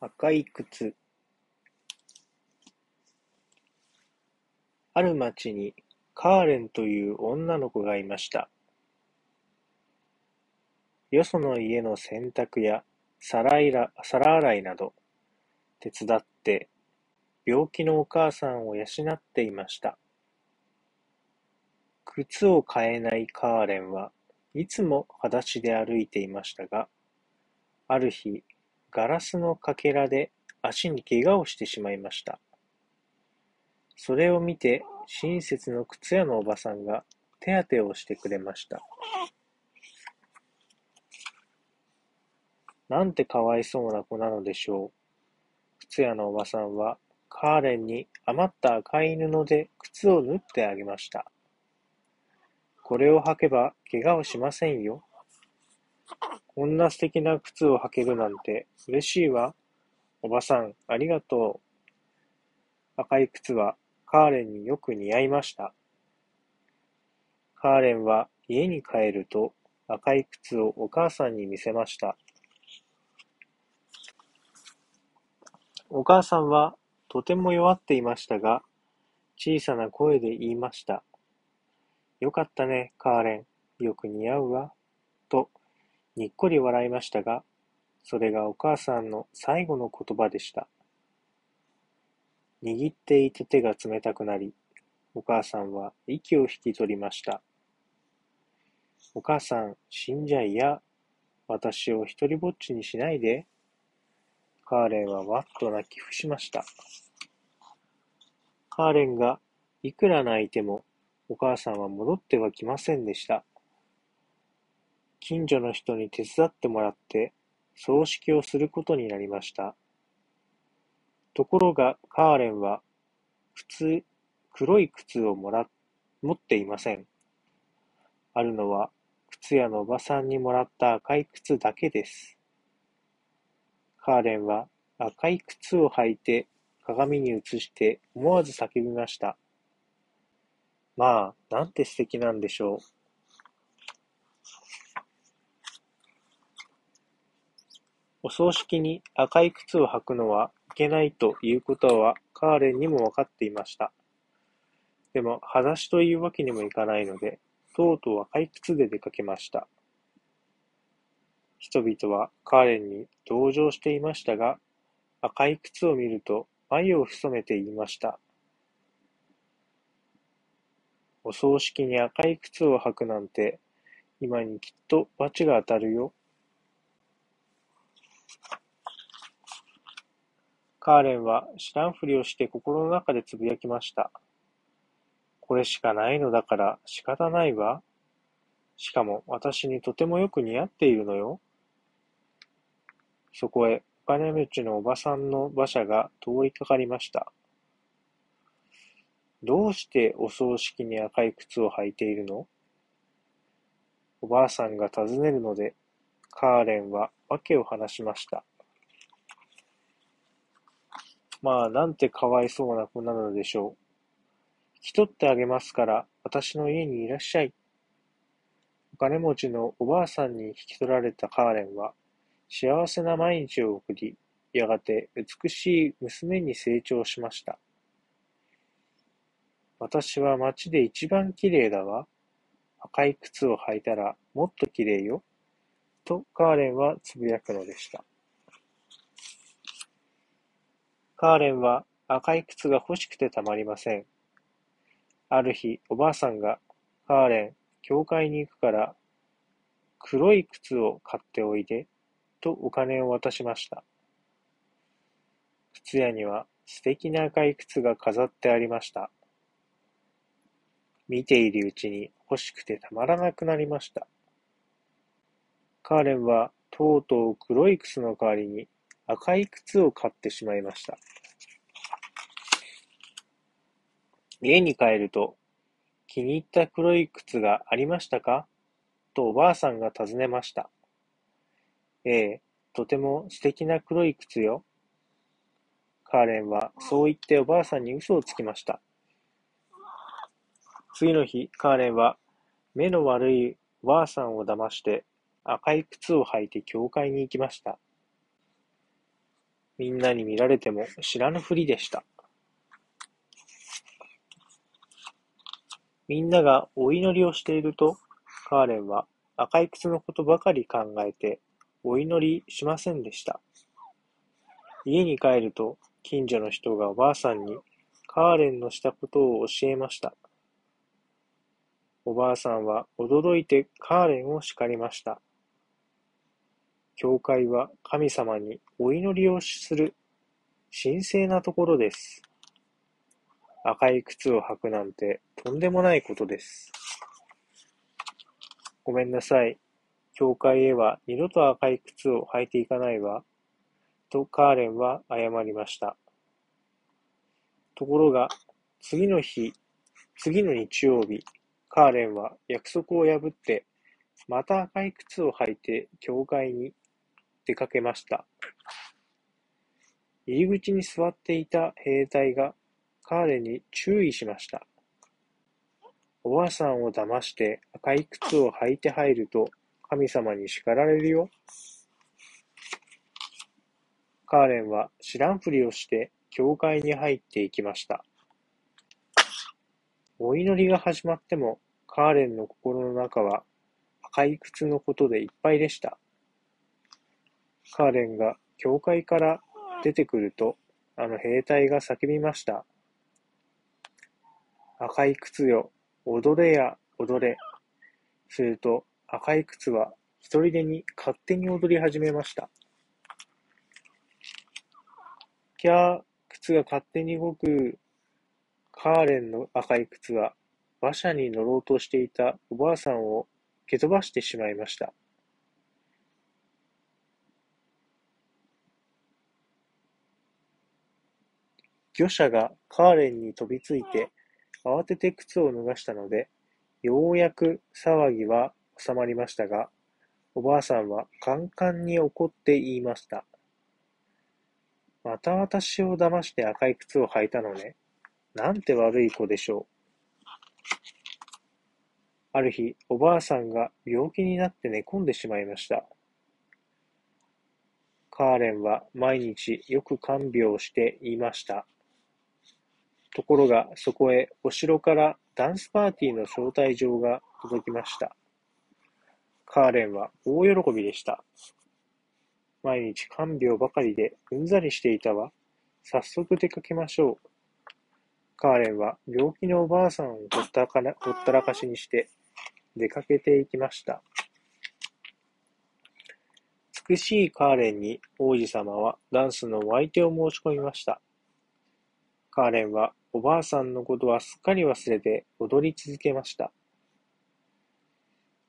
赤い靴ある町にカーレンという女の子がいました。よその家の洗濯や皿洗いなど手伝って病気のお母さんを養っていました。靴を買えないカーレンはいつも裸足で歩いていましたが、ある日ガラスのかけらで足に怪我をしてしまいました。それを見て親切の靴屋のおばさんが手当てをしてくれました。なんてかわいそうな子なのでしょう。靴屋のおばさんはカーレンに余った赤い布で靴を縫ってあげました。これを履けば怪我をしませんよ。こんな素敵な靴を履けるなんて嬉しいわ。おばさん、ありがとう。赤い靴はカーレンによく似合いました。カーレンは家に帰ると赤い靴をお母さんに見せました。お母さんはとても弱っていましたが、小さな声で言いました。よかったね、カーレン。よく似合うわ。とにっこり笑いましたが、それがお母さんの最後の言葉でした。握っていた手が冷たくなり、お母さんは息を引き取りました。お母さん、死んじゃいや。私を一りぼっちにしないで。カーレンはわっと泣き伏しました。カーレンがいくら泣いても、お母さんは戻ってはきませんでした。近所の人に手伝ってもらって葬式をすることになりました。ところがカーレンは靴黒い靴をもら持っていません。あるのは靴屋のおばさんにもらった赤い靴だけです。カーレンは赤い靴を履いて鏡に映して思わず叫びました。まあ、なんて素敵なんでしょう。お葬式に赤い靴を履くのはいけないということはカーレンにもわかっていました。でも、裸足というわけにもいかないので、とうとう赤い靴で出かけました。人々はカーレンに同情していましたが、赤い靴を見ると眉を潜めて言いました。お葬式に赤い靴を履くなんて、今にきっと罰が当たるよ。カーレンは知らんふりをして心の中でつぶやきました。これしかないのだから仕方ないわ。しかも私にとてもよく似合っているのよ。そこへお金持ちのおばさんの馬車が通りかかりました。どうしてお葬式に赤い靴を履いているの？おばあさんが尋ねるので、カーレンは訳を話しました。まあ、なんてかわいそうな子なのでしょう。引き取ってあげますから、私の家にいらっしゃい。お金持ちのおばあさんに引き取られたカーレンは、幸せな毎日を送り、やがて美しい娘に成長しました。私は街で一番綺麗だわ。赤い靴を履いたらもっと綺麗よ。とカーレンはつぶやくのでした。カーレンは赤い靴が欲しくてたまりません。ある日、おばあさんが、カーレン、教会に行くから、黒い靴を買っておいで、とお金を渡しました。靴屋には素敵な赤い靴が飾ってありました。見ているうちに欲しくてたまらなくなりました。カーレンはとうとう黒い靴の代わりに赤い靴を買ってしまいました。家に帰ると、気に入った黒い靴がありましたか？とおばあさんが尋ねました。ええ、とても素敵な黒い靴よ。カーレンはそう言っておばあさんに嘘をつきました。次の日、カーレンは目の悪いおばあさんを騙して赤い靴を履いて教会に行きました。みんなに見られても知らぬふりでした。みんながお祈りをしていると、カーレンは赤い靴のことばかり考えてお祈りしませんでした。家に帰ると、近所の人がおばあさんにカーレンのしたことを教えました。おばあさんは驚いてカーレンを叱りました。教会は神様にお祈りをする神聖なところです。赤い靴を履くなんてとんでもないことです。ごめんなさい。教会へは二度と赤い靴を履いていかないわ。とカーレンは謝りました。ところが、次の日、次の日曜日、カーレンは約束を破って、また赤い靴を履いて教会に出かけました。入り口に座っていた兵隊がカーレンに注意しました。おばあさんを騙して赤い靴を履いて入ると神様に叱られるよ。カーレンは知らんふりをして教会に入っていきました。お祈りが始まってもカーレンの心の中は赤い靴のことでいっぱいでした。カーレンが教会から出てくると、あの兵隊が叫びました。赤い靴よ、踊れや踊れ。すると赤い靴は一人でに勝手に踊り始めました。キャー、靴が勝手に動く。カーレンの赤い靴は馬車に乗ろうとしていたおばあさんを蹴飛ばしてしまいました。魚者がカーレンに飛びついて、慌てて靴を脱がしたので、ようやく騒ぎは収まりましたが、おばあさんはカンカンに怒って言いました。また私を騙して赤い靴を履いたのね。なんて悪い子でしょう。ある日、おばあさんが病気になって寝込んでしまいました。カーレンは毎日よく看病して言いました。ところが、そこへお城からダンスパーティーの招待状が届きました。カーレンは大喜びでした。毎日看病ばかりでうんざりしていたわ。早速出かけましょう。カーレンは病気のおばあさんをほったかほったらかしにして出かけていきました。美しいカーレンに王子様はダンスのお相手を申し込みました。カーレンはおばあさんのことはすっかり忘れて踊り続けました。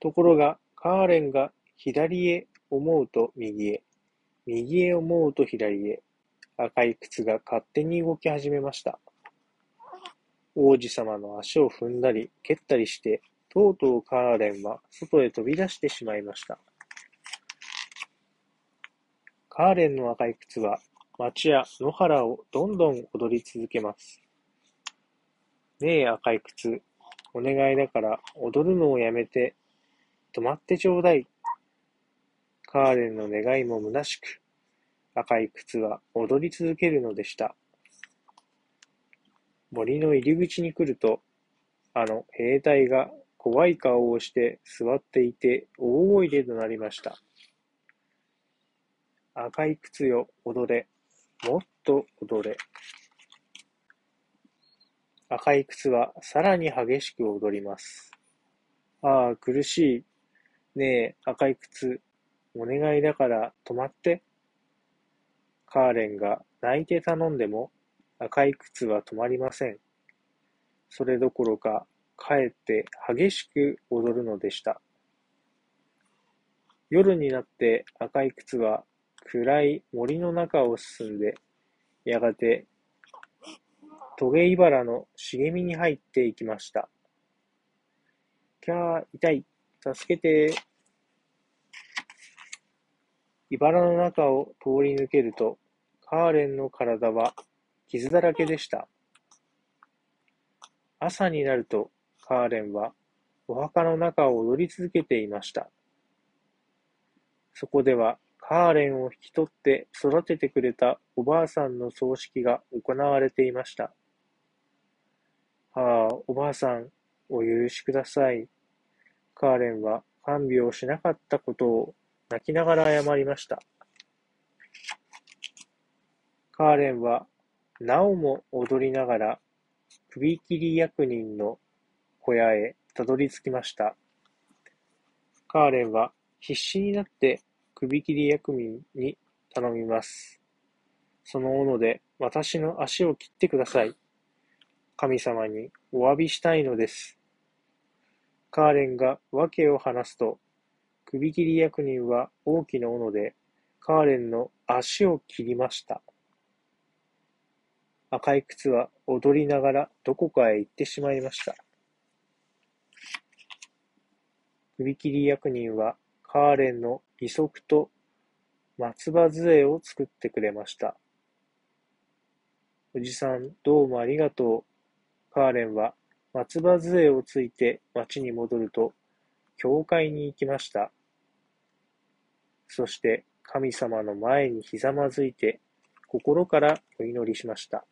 ところが、カーレンが左へ思うと右へ、右へ思うと左へ、赤い靴が勝手に動き始めました。王子様の足を踏んだり蹴ったりして、とうとうカーレンは外へ飛び出してしまいました。カーレンの赤い靴は町や野原をどんどん踊り続けます。ねえ赤い靴、お願いだから踊るのをやめて、止まってちょうだい。カーレンの願いも虚しく、赤い靴は踊り続けるのでした。森の入り口に来ると、あの兵隊が怖い顔をして座っていて大声で怒鳴りました。赤い靴よ、踊れ。もっと踊れ。赤い靴はさらに激しく踊ります。ああ、苦しい。ねえ、赤い靴、お願いだから止まって。カーレンが泣いて頼んでも赤い靴は止まりません。それどころか、かえって激しく踊るのでした。夜になって赤い靴は暗い森の中を進んで、やがてトゲイバラの茂みに入っていきました。きゃー、痛い、助けて茨の中を通り抜けると、カーレンの体は傷だらけでした。朝になると、カーレンはお墓の中を踊り続けていました。そこではカーレンを引き取って育ててくれたおばあさんの葬式が行われていました。はあ、おばあさん、お許しください。カーレンは看病しなかったことを泣きながら謝りました。カーレンはなおも踊りながら首切り役人の小屋へたどり着きました。カーレンは必死になって首切り役人に頼みます。その斧で私の足を切ってください。神様にお詫びしたいのです。カーレンが訳を話すと、首切り役人は大きな斧でカーレンの足を切りました。赤い靴は踊りながらどこかへ行ってしまいました。首切り役人はカーレンの義足と松葉杖を作ってくれました。おじさん、どうもありがとう。カーレンは松葉杖をついて町に戻ると、教会に行きました。そして神様の前にひざまずいて、心からお祈りしました。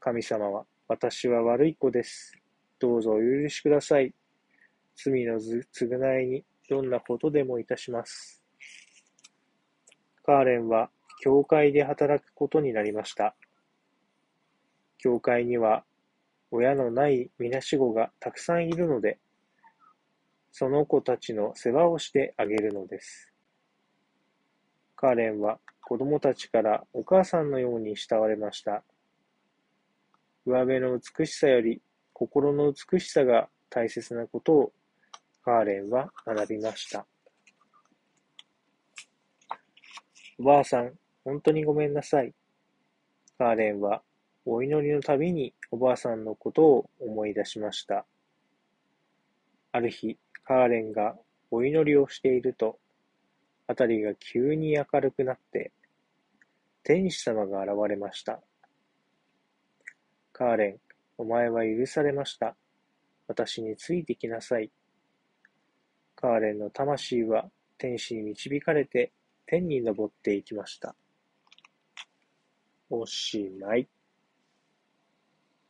神様は、私は悪い子です。どうぞお許しください。罪の償いにどんなことでもいたします。カーレンは教会で働くことになりました。教会には親のないみなし子がたくさんいるので、その子たちの世話をしてあげるのです。カーレンは子供たちからお母さんのように慕われました。上辺の美しさより心の美しさが大切なことをカーレンは学びました。おばあさん、本当にごめんなさい。カーレンはお祈りのたびにおばあさんのことを思い出しました。ある日、カーレンがお祈りをしていると、あたりが急に明るくなって、天使様が現れました。カーレン、お前は許されました。私についてきなさい。カーレンの魂は天使に導かれて天に昇っていきました。おしまい。